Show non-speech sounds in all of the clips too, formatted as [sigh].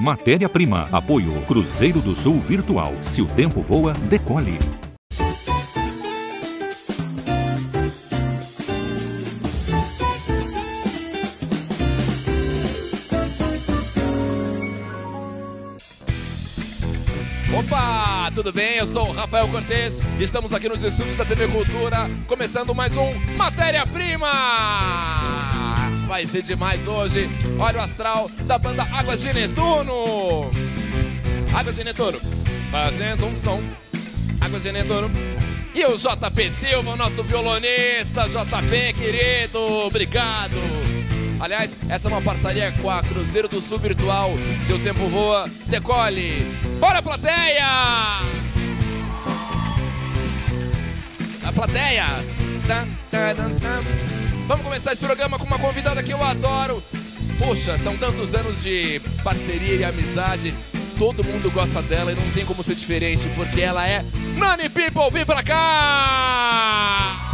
Matéria-prima. Apoio Cruzeiro do Sul Virtual. Se o tempo voa, decole. Opa, tudo bem? Eu sou o Rafael Cortez. Estamos aqui nos estúdios da TV Cultura, começando mais um Matéria-Prima. Vai ser demais hoje. Olha o astral da banda Águas de Netuno. Águas de Netuno, fazendo um som. Águas de Netuno. E o JP Silva, nosso violonista. JP, querido, obrigado. Aliás, essa é uma parceria com a Cruzeiro do Sul Virtual. Seu tempo voa, decole. Bora, plateia! A plateia. Tá, tá, tá, tá. Vamos começar esse programa com uma convidada que eu adoro. Poxa, são tantos anos de parceria e amizade. Todo mundo gosta dela e não tem como ser diferente, porque ela é Nani People. Vem pra cá!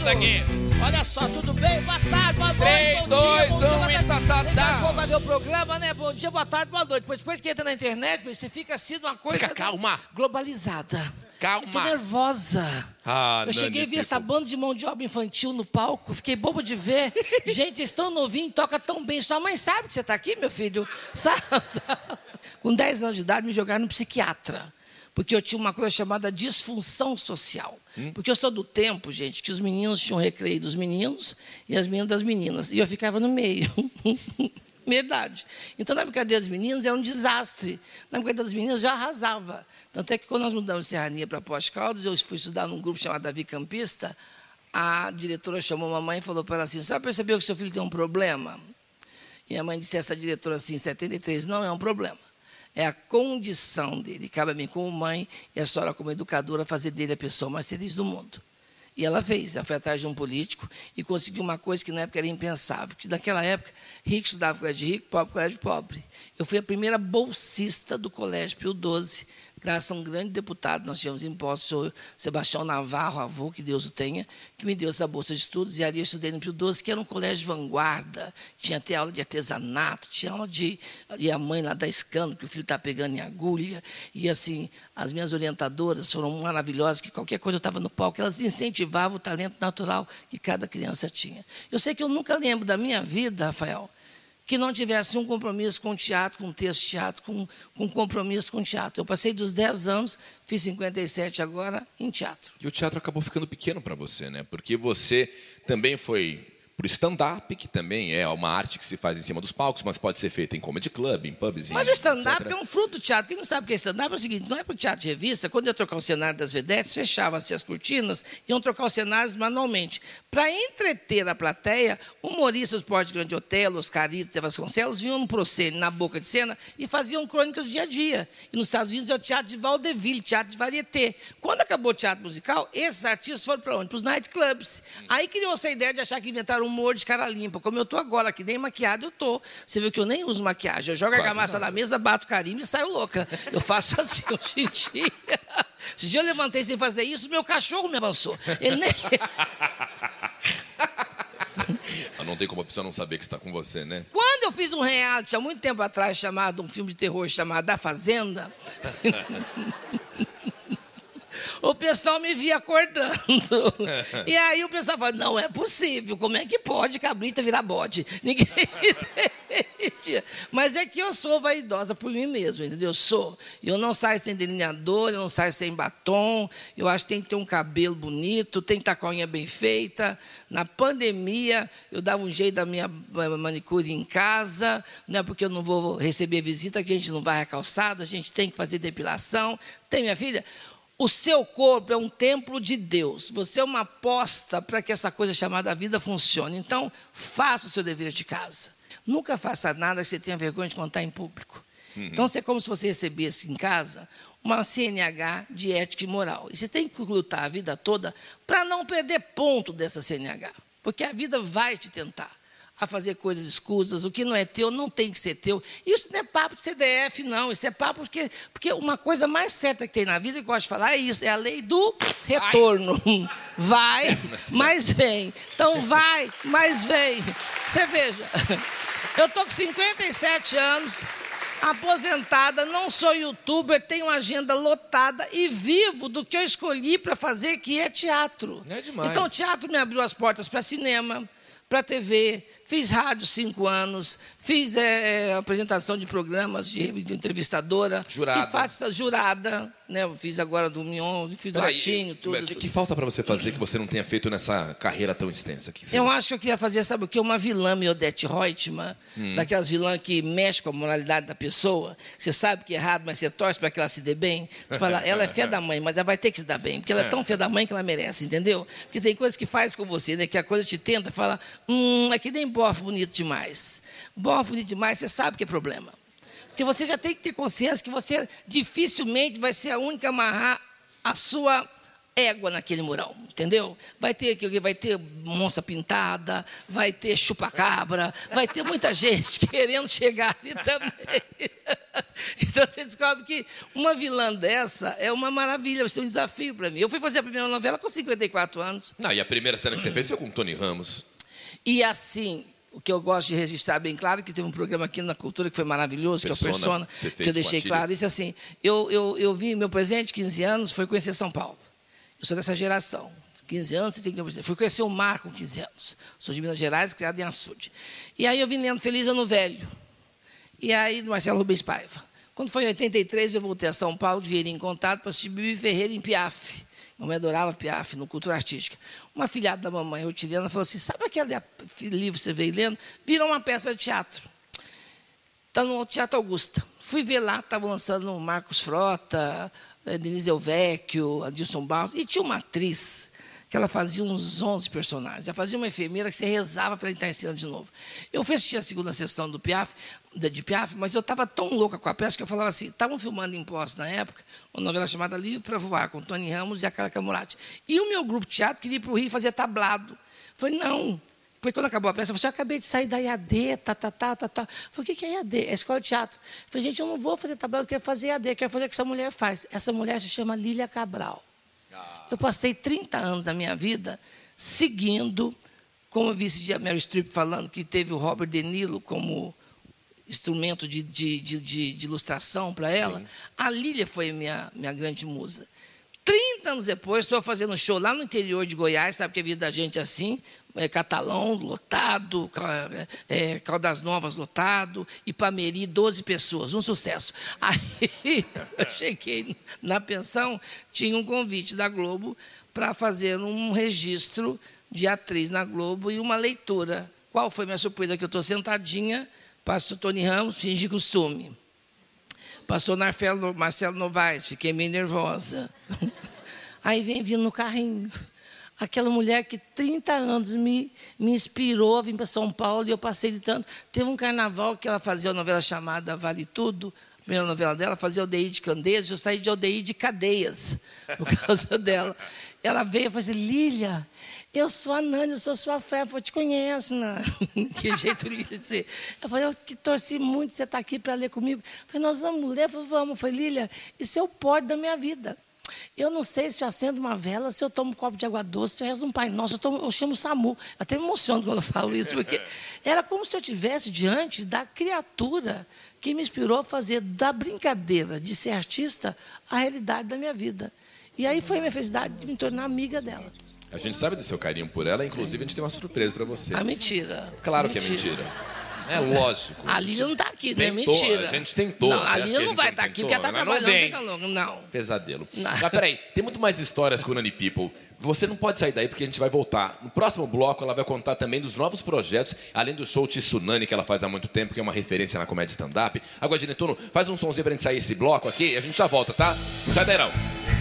Senta aqui. Olha só, tudo bem? Boa tarde, boa noite, bom dia, bom dia, boa e tarde. tá, tá, Você tá. tá, vai ver o programa, né? Bom dia, boa tarde, boa noite. Depois, depois que entra na internet, você fica assim uma coisa... Fica calma. Globalizada. Calma. Tô nervosa. Ah, Eu cheguei a Nani ver essa banda de mão de obra infantil no palco, fiquei bobo de ver. [laughs] Gente, eles tão novinhos, toca tão bem. Sua mãe sabe que você está aqui, meu filho? Sabe? [laughs] Com 10 anos de idade, me jogaram no psiquiatra. Porque eu tinha uma coisa chamada disfunção social. Porque eu sou do tempo, gente, que os meninos tinham recreio dos meninos e as meninas das meninas. E eu ficava no meio. [laughs] Verdade. Então, na brincadeira dos meninos era um desastre. Na brincadeira das meninas já arrasava. Tanto é que quando nós mudamos de Serrania para Pós Caldas, eu fui estudar num grupo chamado Davi Campista, a diretora chamou a mamãe e falou para ela assim, "Você percebeu que seu filho tem um problema? E a mãe disse essa diretora assim, em 73, não é um problema. É a condição dele. Cabe a mim, como mãe, e a senhora, como educadora, fazer dele a pessoa mais feliz do mundo. E ela fez, ela foi atrás de um político e conseguiu uma coisa que na época era impensável, porque naquela época, rico estudava colégio rico, pobre colégio pobre. Eu fui a primeira bolsista do colégio Pio XII, graças a um grande deputado, nós tínhamos impostos, o Sebastião Navarro, avô, que Deus o tenha, que me deu essa bolsa de estudos, e ali eu estudei no Pio XII, que era um colégio de vanguarda, tinha até aula de artesanato, tinha aula de... E a mãe lá da escândalo, que o filho está pegando em agulha, e assim, as minhas orientadoras foram maravilhosas, que qualquer coisa eu estava no palco, elas incentivavam o talento natural que cada criança tinha. Eu sei que eu nunca lembro da minha vida, Rafael, que não tivesse um compromisso com teatro, com texto teatro, com, com compromisso com teatro. Eu passei dos 10 anos, fiz 57 agora, em teatro. E o teatro acabou ficando pequeno para você, né? Porque você também foi pro stand-up, que também é uma arte que se faz em cima dos palcos, mas pode ser feita em comedy club, em pubs, Mas o stand-up é um fruto do teatro. Quem não sabe o que é stand-up é o seguinte: não é para o teatro de revista. Quando eu trocar o cenário das vedetes, fechava-se as cortinas e iam trocar os cenários manualmente. Para entreter a plateia, humoristas do Porte Grande Otelo, Oscarito e Vasconcelos vinham no proscênio, na boca de cena, e faziam crônicas do dia a dia. E nos Estados Unidos é o teatro de vaudeville, teatro de varieté. Quando acabou o teatro musical, esses artistas foram para onde? Para os nightclubs. Aí criou-se a ideia de achar que inventaram humor de cara limpa. Como eu estou agora, que nem maquiado eu estou. Você viu que eu nem uso maquiagem. Eu jogo a Quase argamassa nada. na mesa, bato carimbo e saio louca. Eu faço [laughs] assim hoje em dia. Esse dia eu levantei sem fazer isso, meu cachorro me avançou. Ele nem... [laughs] Ah, Não tem como a pessoa não saber que está com você, né? Quando eu fiz um reality há muito tempo atrás, chamado, um filme de terror chamado A Fazenda, [laughs] o pessoal me via acordando. E aí o pessoal fala, não é possível, como é que pode cabrita virar bode? [laughs] Ninguém entendia. Mas é que eu sou vaidosa por mim mesmo, entendeu? Eu sou. Eu não saio sem delineador, eu não saio sem batom, eu acho que tem que ter um cabelo bonito, tem que estar com a unha bem feita. Na pandemia, eu dava um jeito da minha manicure em casa, né, porque eu não vou receber visita, que a gente não vai à calçada, a gente tem que fazer depilação. Tem, minha filha? O seu corpo é um templo de Deus. Você é uma aposta para que essa coisa chamada vida funcione. Então, faça o seu dever de casa. Nunca faça nada que você tenha vergonha de contar em público. Então, é como se você recebesse em casa uma CNH de ética e moral. E você tem que lutar a vida toda para não perder ponto dessa CNH. Porque a vida vai te tentar a fazer coisas escusas, o que não é teu não tem que ser teu. Isso não é papo de CDF, não. Isso é papo porque, porque uma coisa mais certa que tem na vida, que eu gosto de falar, é isso: é a lei do retorno. [laughs] Vai, [laughs] mas vem. Então vai, mas vem. Você veja, eu estou com 57 anos, aposentada, não sou youtuber, tenho uma agenda lotada e vivo do que eu escolhi para fazer, que é teatro. É demais. Então, o teatro me abriu as portas para cinema, para TV, Fiz rádio cinco anos, fiz é, apresentação de programas de, de entrevistadora. Jurada. E faço, jurada, né? Eu fiz agora do Mion, fiz do Latinho, tudo. O que, que, falta para você fazer que você não tenha feito nessa carreira tão extensa? Que eu acho que eu queria fazer, sabe o que? Uma vilã Miodete Reutemann, hum. daquelas vilãs que mexe com a moralidade da pessoa. Você sabe que é errado, mas você torce para que ela se dê bem. Você fala, [laughs] ela é fé da mãe, mas ela vai ter que se dar bem, porque ela é tão fé da mãe que ela merece, entendeu? Porque tem coisas que faz com você, né? Que a coisa te tenta, fala, hum, é que nem bofe bonito demais. Bom, bonito demais, você sabe que é problema. Porque você já tem que ter consciência que você dificilmente vai ser a única a amarrar a sua égua naquele mural, entendeu? Vai ter vai ter monça pintada, vai ter chupacabra, vai ter muita [laughs] gente querendo chegar ali também. [laughs] Então você descobre que uma vilã dessa é uma maravilha, vai ser um desafio para mim. Eu fui fazer a primeira novela com 54 anos. Não, e a primeira cena que você fez foi com o Tony Ramos. E assim, o que eu gosto de registrar bem claro, que teve um programa aqui na Cultura que foi maravilhoso, Persona, que é o Persona, que eu deixei claro. Isso assim, eu, eu, eu vi meu presente, 15 anos, foi conhecer São Paulo. Eu sou dessa geração. 15 anos, você tem que Fui conhecer o mar com 15 anos. Sou de Minas Gerais, criado em Açude. E aí eu vim lendo Feliz Ano Velho. E aí, do Marcelo Rubens Paiva. Quando foi em 83, eu voltei a São Paulo, de em contato para assistir Bibi Ferreira em Piaf. Mamãe adorava Piaf no Cultura Artística. Uma filhada da mamãe, Rotiliana, falou assim: sabe aquele livro que você veio lendo? Virou uma peça de teatro. Está no Teatro Augusta. Fui ver lá, estava lançando Marcos Frota, eh, Denise Elvecchio, Adilson Barros, e tinha uma atriz que ela fazia uns 11 personagens. Ela fazia uma enfermeira que você rezava para ela entrar em cena de novo. Eu fui assistir a segunda sessão do Piaf, de Piaf, mas eu estava tão louca com a peça que eu falava assim, estavam filmando em Poço na época, uma novela chamada Livre para Voar, com Tony Ramos e a Carla Camurati. E o meu grupo de teatro queria ir para o Rio fazer tablado. Eu falei, não. Porque quando acabou a peça, eu falei, eu acabei de sair da IAD, tá, tá, tá, tá, tá. Eu falei, o que é IAD? É escola de teatro. Eu falei, gente, eu não vou fazer tablado, eu quero fazer IAD, eu quero fazer o que essa mulher faz. Essa mulher se chama Lília Cabral. Eu passei 30 anos da minha vida seguindo, como eu vi a Mary Streep falando, que teve o Robert De Niro como instrumento de, de, de, de ilustração para ela. Sim. A Lília foi minha, minha grande musa. 30 anos depois, estou fazendo um show lá no interior de Goiás, sabe que a vida da gente é assim, é, Catalão lotado, é, Caldas Novas lotado, Ipameri, 12 pessoas, um sucesso. [laughs] Aí eu cheguei na pensão, tinha um convite da Globo para fazer um registro de atriz na Globo e uma leitura. Qual foi minha surpresa? Que eu estou sentadinha, passo Tony Ramos, fingi costume. Passou Narfelo, Marcelo Novaes, fiquei meio nervosa. [laughs] Aí vem vindo no carrinho aquela mulher que 30 anos me, me inspirou a vir para São Paulo e eu passei de tanto. Teve um carnaval que ela fazia uma novela chamada Vale Tudo, a primeira novela dela, fazia Aldeia de Candeias, eu saí de Aldeia de Cadeias, [laughs] por causa dela. Ela veio e falou assim, Lília, eu sou a Nani, eu sou sua fé, eu te conheço, né? [laughs] que jeito de ser. Eu falei, eu que torci muito você estar tá aqui para ler comigo. Eu falei, nós vamos ler, eu falei, vamos. Eu falei, Lília, isso é o pódio da minha vida. Eu não sei se eu acendo uma vela, se eu tomo um copo de água doce, se eu rezo um Pai Nosso, eu, tomo, eu chamo o SAMU. Até me emociono quando eu falo isso, porque [laughs] era como se eu estivesse diante da criatura que me inspirou a fazer da brincadeira de ser artista a realidade da minha vida. E aí foi a minha felicidade de me tornar amiga dela. A gente sabe do seu carinho por ela, inclusive a gente tem uma surpresa para você. A mentira. Claro mentira. que é mentira. É lógico. [laughs] A Lília não está aqui, não é mentira. A gente tentou. Não, a Lília não vai estar tá aqui porque ela está trabalhando. Não, não. Pesadelo. Não. Mas peraí, tem muito mais histórias com o Nani People. Você não pode sair daí porque a gente vai voltar. No próximo bloco, ela vai contar também dos novos projetos, além do show Tsunami que ela faz há muito tempo, que é uma referência na comédia stand-up. Agora, Genetuno, faz um somzinho pra gente sair esse bloco aqui e a gente já volta, tá? Não sai daí não.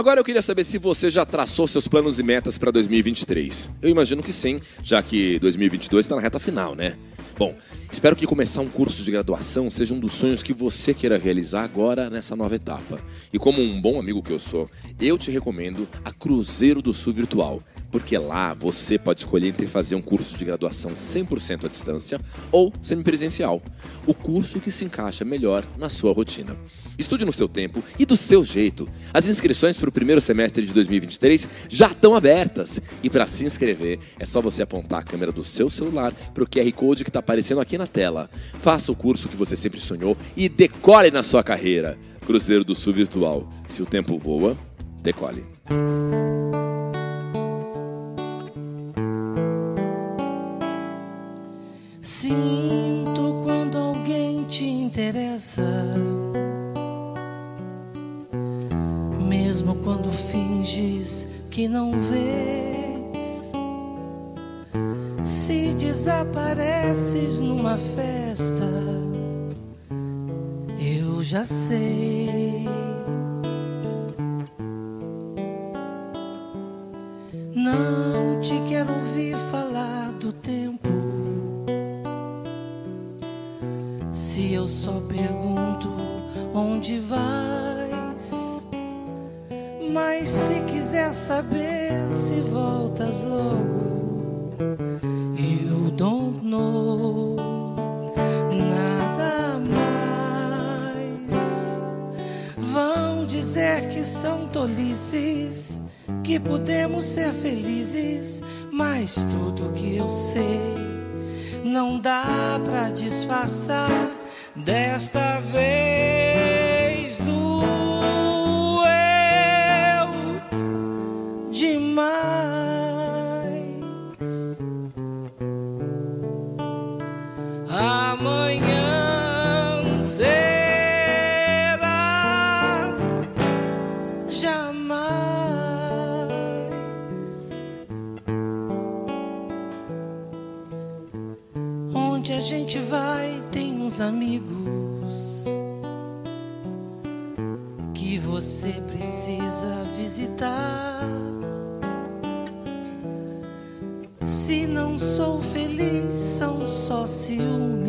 Agora eu queria saber se você já traçou seus planos e metas para 2023. Eu imagino que sim, já que 2022 está na reta final, né? Bom, espero que começar um curso de graduação seja um dos sonhos que você queira realizar agora nessa nova etapa. E como um bom amigo que eu sou, eu te recomendo a Cruzeiro do Sul Virtual, porque lá você pode escolher entre fazer um curso de graduação 100% à distância ou semipresencial, o curso que se encaixa melhor na sua rotina. Estude no seu tempo e do seu jeito. As inscrições para o primeiro semestre de 2023 já estão abertas. E para se inscrever, é só você apontar a câmera do seu celular para o QR Code que está aparecendo aqui na tela. Faça o curso que você sempre sonhou e decore na sua carreira. Cruzeiro do Sul Virtual. Se o tempo voa, decole. Sinto quando alguém te interessa. Mesmo quando finges que não vês. Se desapareces numa festa, eu já sei. Não te quero ouvir falar do tempo. Se eu só pergunto onde vais, mas se quiser saber se voltas logo, que são tolices, que podemos ser felizes, mas tudo que eu sei não dá pra disfarçar desta vez doeu jamais. Onde a gente vai tem uns amigos que você precisa visitar. Se não sou feliz, são só ciúmes,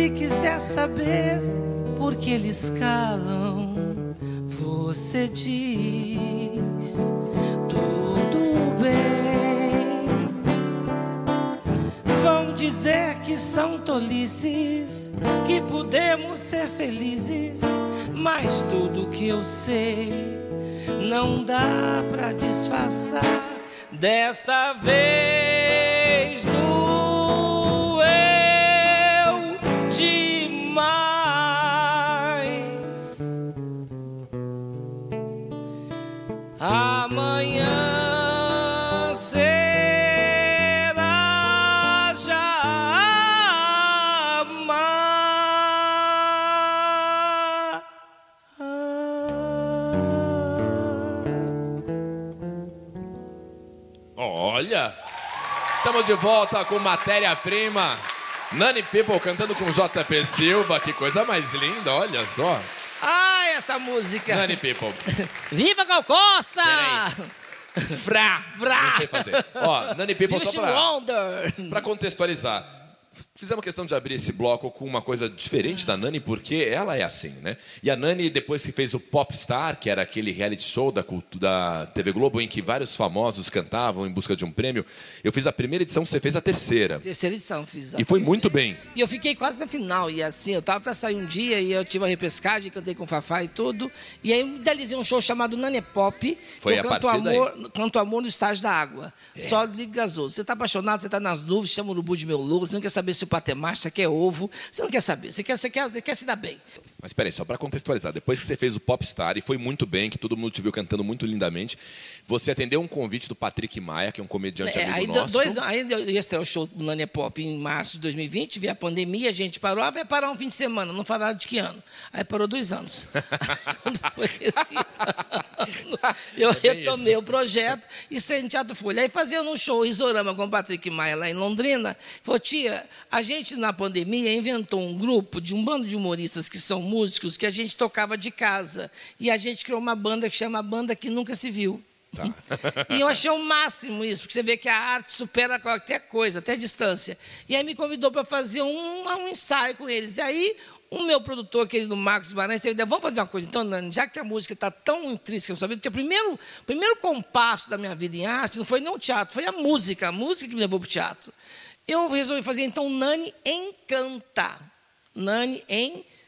se quiser saber por que eles calam, você diz tudo bem. Vão dizer que são tolices, que podemos ser felizes, mas tudo que eu sei não dá pra disfarçar. Desta vez Olha, estamos de volta com matéria-prima. Nani People cantando com JP Silva, que coisa mais linda, olha só. Ah, essa música! Nani People, [laughs] Viva Gal Costa! Vrá, vrá! não sei fazer. Ó, Nani People, só pra, pra contextualizar. Fizemos questão de abrir esse bloco com uma coisa diferente da Nani, porque ela é assim, né? E a Nani, depois que fez o Popstar, que era aquele reality show da, da TV Globo, em que vários famosos cantavam em busca de um prêmio, eu fiz a primeira edição, você fez a terceira. Terceira edição fiz. E foi muito bem. E eu fiquei quase na final. E assim, eu tava pra sair um dia e eu tive a repescagem, cantei com o Fafá e tudo. E aí eu idealizei um show chamado Nane Pop. Foi que eu a canto daí. É. amor, canto amor no estágio da água. Só liga gasoso. Você tá apaixonado, você tá nas nuvens, chama o urubu de meu louco, você não quer saber se macho, você quer ovo. Você não quer saber, você quer, você quer, você quer se dar bem. Mas peraí, só para contextualizar, depois que você fez o Popstar e foi muito bem, que todo mundo te viu cantando muito lindamente, você atendeu um convite do Patrick Maia, que é um comediante É, amigo aí, nosso. dois, aí eu ia ter o show do Nania Pop em março de 2020, veio a pandemia, a gente parou, ah, vai parar um fim de semana, não falaram de que ano. Aí parou dois anos. [laughs] Quando foi esse ano, eu É retomei isso. o projeto e estreei no Teatro Folha. Aí fazia um show, Isorama, com o Patrick Maia, lá em Londrina. Falou, tia, a gente na pandemia inventou um grupo de um bando de humoristas que são músicos, que a gente tocava de casa. E a gente criou uma banda que chama Banda Que Nunca Se Viu. Tá. [laughs] E eu achei o máximo isso, porque você vê que a arte supera qualquer coisa, até a distância. E aí me convidou para fazer um, um ensaio com eles. E aí o meu produtor, querido Marcos Guimarães, disse, vamos fazer uma coisa. Então, Nani, já que a música está tão intrínseca na sua vida, porque o primeiro, o primeiro compasso da minha vida em arte não foi nem o teatro, foi a música. A música que me levou para o teatro. Eu resolvi fazer, então, Nani Encanta. Nani Encanta.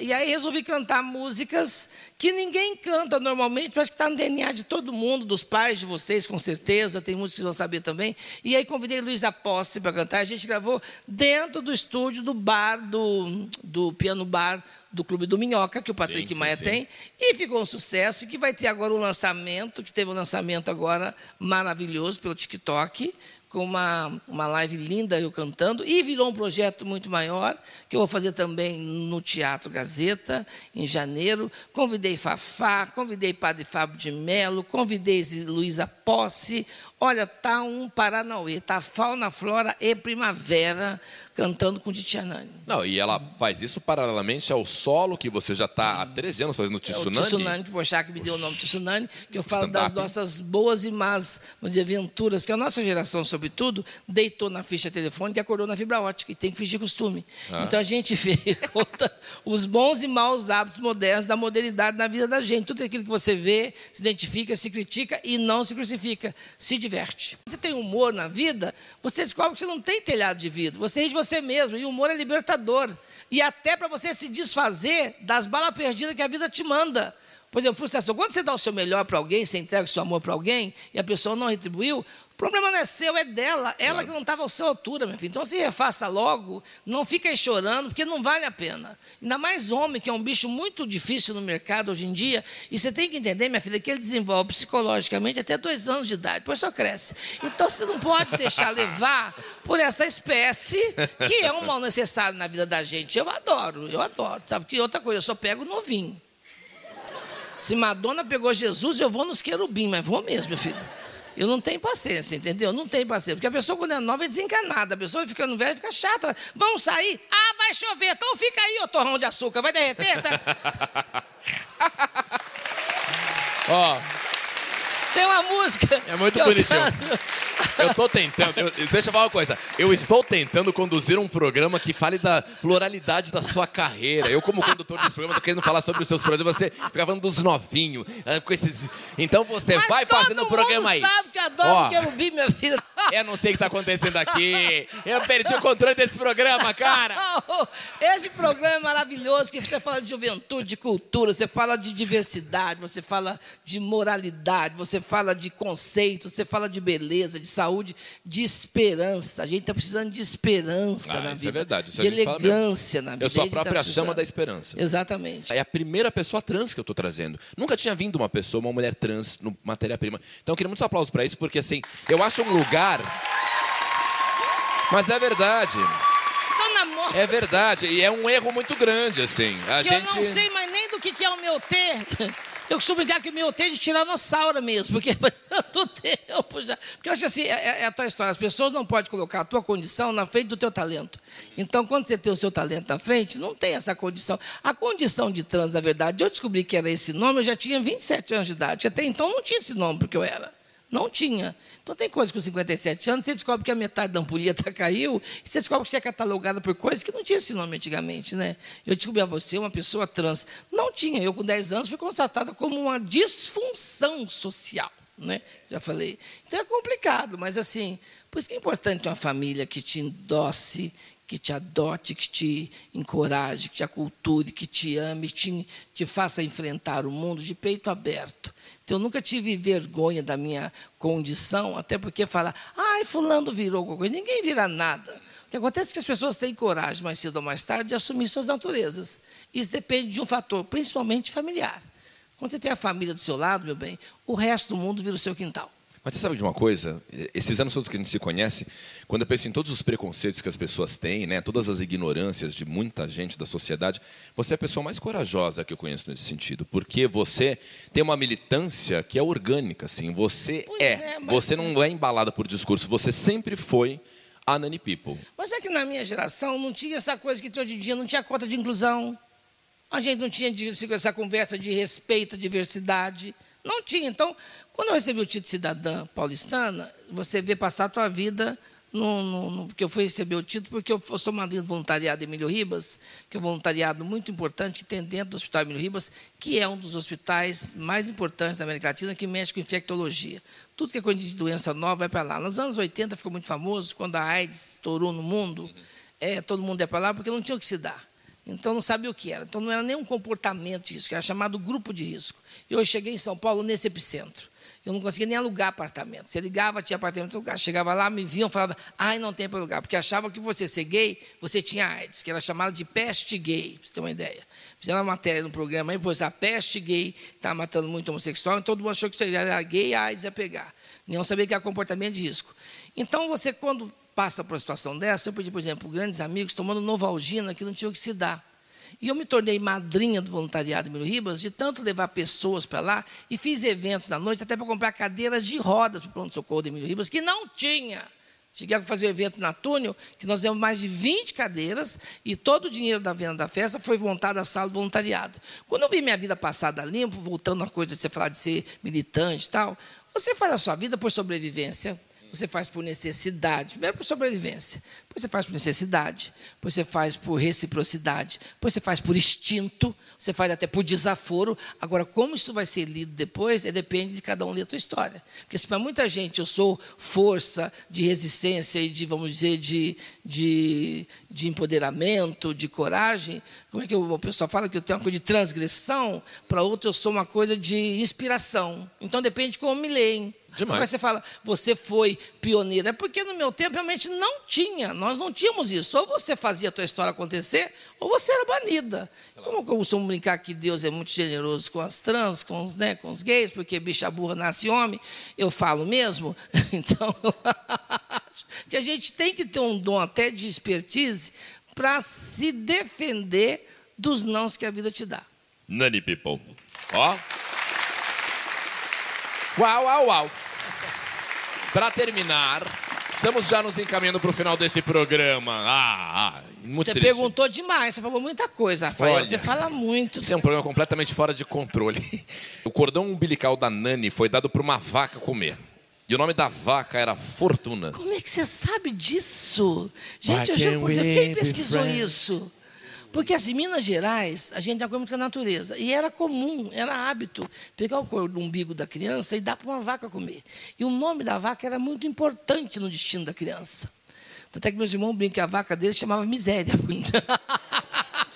E aí resolvi cantar músicas que ninguém canta normalmente, mas que está no DNA de todo mundo, dos pais de vocês, com certeza, tem muitos que vão saber também. E aí convidei Luísa Posse para cantar. A gente gravou dentro do estúdio do bar, do, do piano bar do Clube do Minhoca, que o Patrick Sim, sim, Maia sim. tem, e ficou um sucesso, e que vai ter agora o lançamento, que teve um lançamento agora maravilhoso pelo TikTok, com uma, uma live linda eu cantando, e virou um projeto muito maior, que eu vou fazer também no Teatro Gazeta, em janeiro. Convidei Fafá, convidei Padre Fábio de Mello, convidei Luísa Posse. Olha, tá um Paranauê, tá fauna, flora e primavera, cantando com Titianani. Não, e ela faz isso paralelamente ao solo que você já está há 13 anos fazendo no É o Tsunami. Tsunami, que o Bochac me deu o nome Tsunami, que eu falo das nossas boas e más dizer, aventuras, que a nossa geração, sobretudo, deitou na ficha telefônica e acordou na fibra ótica, e tem que fingir costume. Ah. Então a gente vê [laughs] conta os bons e maus hábitos modernos da modernidade na vida da gente. Tudo aquilo que você vê, se identifica, se critica e não se crucifica, se diverte. Você tem humor na vida, você descobre que você não tem telhado de vidro, você ri de você mesmo, e o humor é libertador. E até para você se desfazer das balas perdidas que a vida te manda. Por exemplo, frustração. Quando você dá o seu melhor para alguém, você entrega o seu amor para alguém e a pessoa não retribuiu, problema não é seu, é dela. Ela que não estava à sua altura, meu filho. Então se refaça logo, não fica aí chorando, porque não vale a pena. Ainda mais homem, que é um bicho muito difícil no mercado hoje em dia. E você tem que entender, minha filha, que ele desenvolve psicologicamente até dois anos de idade, depois só cresce. Então você não pode deixar levar por essa espécie que é um mal necessário na vida da gente. Eu adoro, eu adoro. Sabe que outra coisa, eu só pego novinho. Se Madonna pegou Jesus, eu vou nos querubim, mas vou mesmo, meu filho. Eu não tenho paciência, entendeu? Não tenho paciência. Porque a pessoa, quando é nova, é desencanada. A pessoa vai ficando velha, fica chata. Vamos sair? Ah, vai chover. Então fica aí, ô torrão de açúcar. Vai derreter? Tá? [laughs] Ó, Tem uma música. É muito bonitinho. eu tô tentando. eu- deixa eu falar uma coisa. Eu estou tentando conduzir um programa que fale da pluralidade da sua carreira. Eu, como condutor desse programa, tô querendo falar sobre os seus projetos. Você fica falando dos novinhos. ah, Com esses... Então você Mas vai fazendo o programa aí. sabe que eu adoro Ó. querubim, minha filha. Eu não sei o que tá acontecendo aqui. Eu perdi o controle desse programa, cara. Esse programa é maravilhoso, que você fala de juventude, de cultura, você fala de diversidade, você fala de moralidade, você fala de conceito, você fala de beleza, de saúde, de esperança. A gente está precisando de esperança Ah, na isso é vida. verdade, isso de elegância na vida. Eu sou a tá própria precisando. chama da esperança. Exatamente. É a primeira pessoa trans que eu tô trazendo. Nunca tinha vindo uma pessoa, uma mulher trans no matéria-prima. Então eu queria muitos aplausos para isso, porque assim, eu acho um lugar. Mas é verdade. Dona Mo... É verdade. E é um erro muito grande, assim. A que gente. eu não sei mais nem do que, que é o meu T. Eu costumo brincar que o meu T é de tiranossauro mesmo, porque [laughs] faz tanto tempo já. Porque eu acho assim, é, é a tua história. As pessoas não podem colocar a tua condição na frente do teu talento. Então, quando você tem o seu talento na frente, não tem essa condição. A condição de trans, na verdade, eu descobri que era esse nome, eu já tinha 27 anos de idade. Até então não tinha esse nome, porque eu era. Não tinha. Então tem coisas com 57 anos, você descobre que a metade da ampulheta [laughs] caiu, e você descobre que você é catalogada por coisas que não tinha esse nome antigamente, né? Eu descobri a você uma pessoa trans. Não tinha. Eu, com 10 anos, fui constatada como uma disfunção social, né? Já falei. Então é complicado, mas assim, por isso que é importante uma família que te endosse, que te adote, que te encoraje, que te aculture, que te ame, que te, te faça enfrentar o mundo de peito aberto. Então, eu nunca tive vergonha da minha condição, até porque falar, ai, fulano virou alguma coisa. Ninguém vira nada. O que acontece é que as pessoas têm coragem, mais cedo ou mais tarde, de assumir suas naturezas. Isso depende de um fator, principalmente familiar. Quando você tem a família do seu lado, meu bem, o resto do mundo vira o seu quintal. Mas você sabe de uma coisa? Esses anos todos que a gente se conhece, quando eu penso em todos os preconceitos que as pessoas têm, né, todas as ignorâncias de muita gente da sociedade, você é a pessoa mais corajosa que eu conheço nesse sentido, porque você tem uma militância que é orgânica, assim. Você Pois é, é, mas- você não é embalada por discurso, você sempre foi a Nani People. Mas é que na minha geração não tinha essa coisa que tem hoje em dia, não tinha cota de inclusão. A gente não tinha essa conversa de respeito à diversidade. Não tinha. Então, quando eu recebi o título de cidadã paulistana, você vê passar a tua vida no, no- no- porque eu fui receber o título porque eu sou madrinha do voluntariado Emílio Ribas, que é um voluntariado muito importante que tem dentro do Hospital Emílio Ribas, que é um dos hospitais mais importantes da América Latina, que mexe com infectologia. Tudo que é coisa de doença nova vai para lá. Nos anos 80 ficou muito famoso, quando a AIDS estourou no mundo, é, todo mundo ia para lá porque não tinha o que se dar. Então não sabia o que era. Então não era nem um comportamento de risco, era chamado grupo de risco. E eu cheguei em São Paulo nesse epicentro. Eu não conseguia nem alugar apartamento. Você ligava, tinha apartamento lugar. Chegava lá, me viam, falava, ai, não tem para alugar. Porque achavam que você ser gay, você tinha AIDS, que era chamado de peste gay, para você ter uma ideia. Fizeram uma matéria no programa aí, pois a peste gay está matando muito homossexual, e todo mundo achou que você era gay, a AIDS ia pegar. Não sabia que era comportamento de risco. Então, você, quando passa por uma situação dessa, eu perdi, por exemplo, grandes amigos tomando Novalgina, que não tinha o que se dar. E eu me tornei madrinha do voluntariado Emílio Ribas, de tanto levar pessoas para lá, e fiz eventos na noite até para comprar cadeiras de rodas para o pronto-socorro do Emílio Ribas, que não tinha. Cheguei a fazer um evento na Túnel, que nós demos mais de 20 cadeiras, e todo o dinheiro da venda da festa foi montado a sala do voluntariado. Quando eu vi minha vida passada limpo, voltando a coisa de você falar de ser militante e tal, você faz a sua vida por sobrevivência, você faz por necessidade. Primeiro por sobrevivência. Depois você faz por necessidade. Depois você faz por reciprocidade. Depois você faz por instinto. Você faz até por desaforo. Agora, como isso vai ser lido depois, é, depende de cada um ler a tua história. Porque se para muita gente eu sou força de resistência e de, vamos dizer, de, de, de empoderamento, de coragem, como é que o pessoal fala que eu tenho uma coisa de transgressão, para outro eu sou uma coisa de inspiração. Então depende de como me leem. Demais. Agora você fala, você foi pioneira. É porque no meu tempo realmente não tinha, nós não tínhamos isso. Ou você fazia a tua história acontecer, ou você era banida. Como eu costumo brincar que Deus é muito generoso com as trans, com os, né, com os gays, porque bicha burra nasce homem, eu falo mesmo. [laughs] Então, eu acho que a gente tem que ter um dom até de expertise para se defender dos nãos que a vida te dá. Nani People. Ó. Uau, uau, uau. Para terminar, estamos já nos encaminhando para o final desse programa. Ah, ah muito você triste. perguntou demais, você falou muita coisa, Rafael. Olha. Você fala muito. Isso é um programa completamente fora de controle. O cordão umbilical da Nani foi dado para uma vaca comer. E o nome da vaca era Fortuna. Como é que você sabe disso? Gente, Why eu we quem pesquisou friends? isso? Porque assim, em Minas Gerais, a gente tem muito com a natureza. E era comum, era hábito, pegar o cordão umbigo da criança e dar para uma vaca comer. E o nome da vaca era muito importante no destino da criança. Até que meus irmãos brincam que a vaca deles chamava Miséria. [laughs]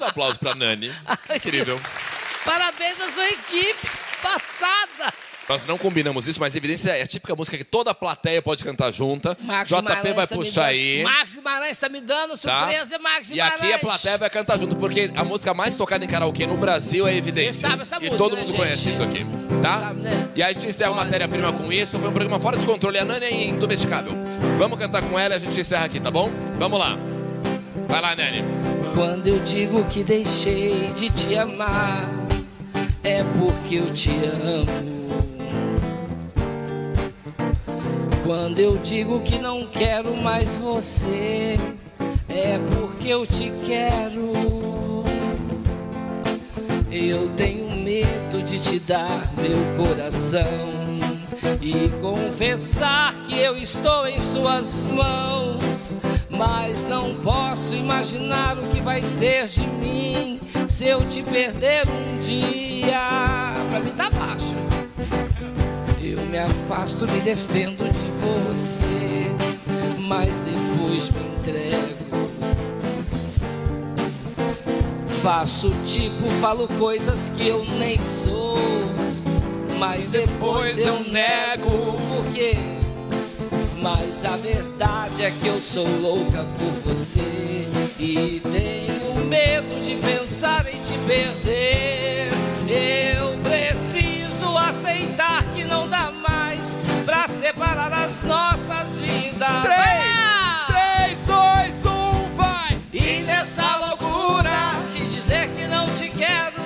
Um aplauso para Nani. [laughs] Incrível. Parabéns à sua equipe passada. Nós não combinamos isso, mas evidência é a típica música que toda a plateia pode cantar junta. Marcos JP vai tá puxar dando- aí. Marcos Guimarães está me dando tá? surpresa, Marcos E Guimarães. aqui a plateia vai cantar junto, porque a música mais tocada em karaokê no Brasil é Evidências. Você sabe essa e música, todo né, mundo gente? conhece isso aqui, tá? Sabe, né? E aí a gente encerra a Olha. matéria-prima com isso. Foi um programa fora de controle. A Nani é indomesticável. Vamos cantar com ela e a gente encerra aqui, tá bom? Vamos lá. Vai lá, Nani. Quando eu digo que deixei de te amar, é porque eu te amo. Quando eu digo que não quero mais você, é porque eu te quero. Eu tenho medo de te dar meu coração e confessar que eu estou em suas mãos. Mas não posso imaginar o que vai ser de mim se eu te perder um dia. Pra mim tá baixo. Eu me afasto, me defendo de você, mas depois me entrego. Faço tipo, falo coisas que eu nem sou, mas depois eu nego porque Mas a verdade é que eu sou louca por você e tenho medo de pensar em te perder. Separar as nossas vidas. Três, dois, um, vai! E nessa loucura te dizer que não te quero,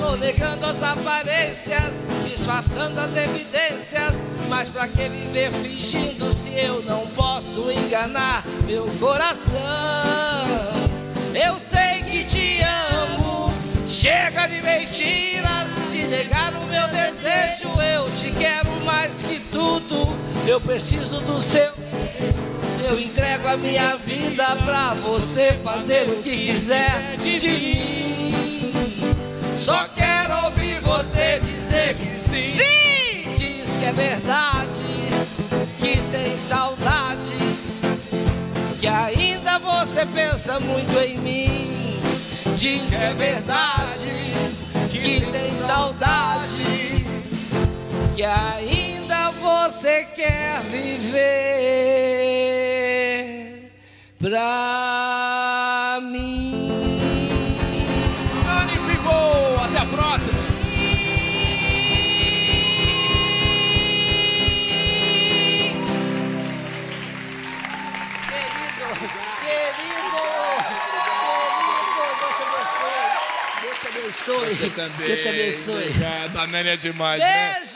tô negando as aparências, disfarçando as evidências. Mas pra que viver fingindo se eu não posso enganar meu coração? Eu sei que te amo, chega de mentiras, de negar o meu desejo. Eu te quero mais que tudo, eu preciso do seu. Eu entrego a minha vida pra você fazer o que quiser de mim. Só quero ouvir você dizer que sim. Sim! Diz que é verdade, que tem saudade, que ainda você pensa muito em mim. Diz que é verdade, que tem saudade, que ainda você quer viver pra mim. Nani People, até a próxima! Querido, querido, querido, Deus te abençoe. Deus te abençoe. Deus te abençoe. Obrigado, a Nani é demais, né? Beijo.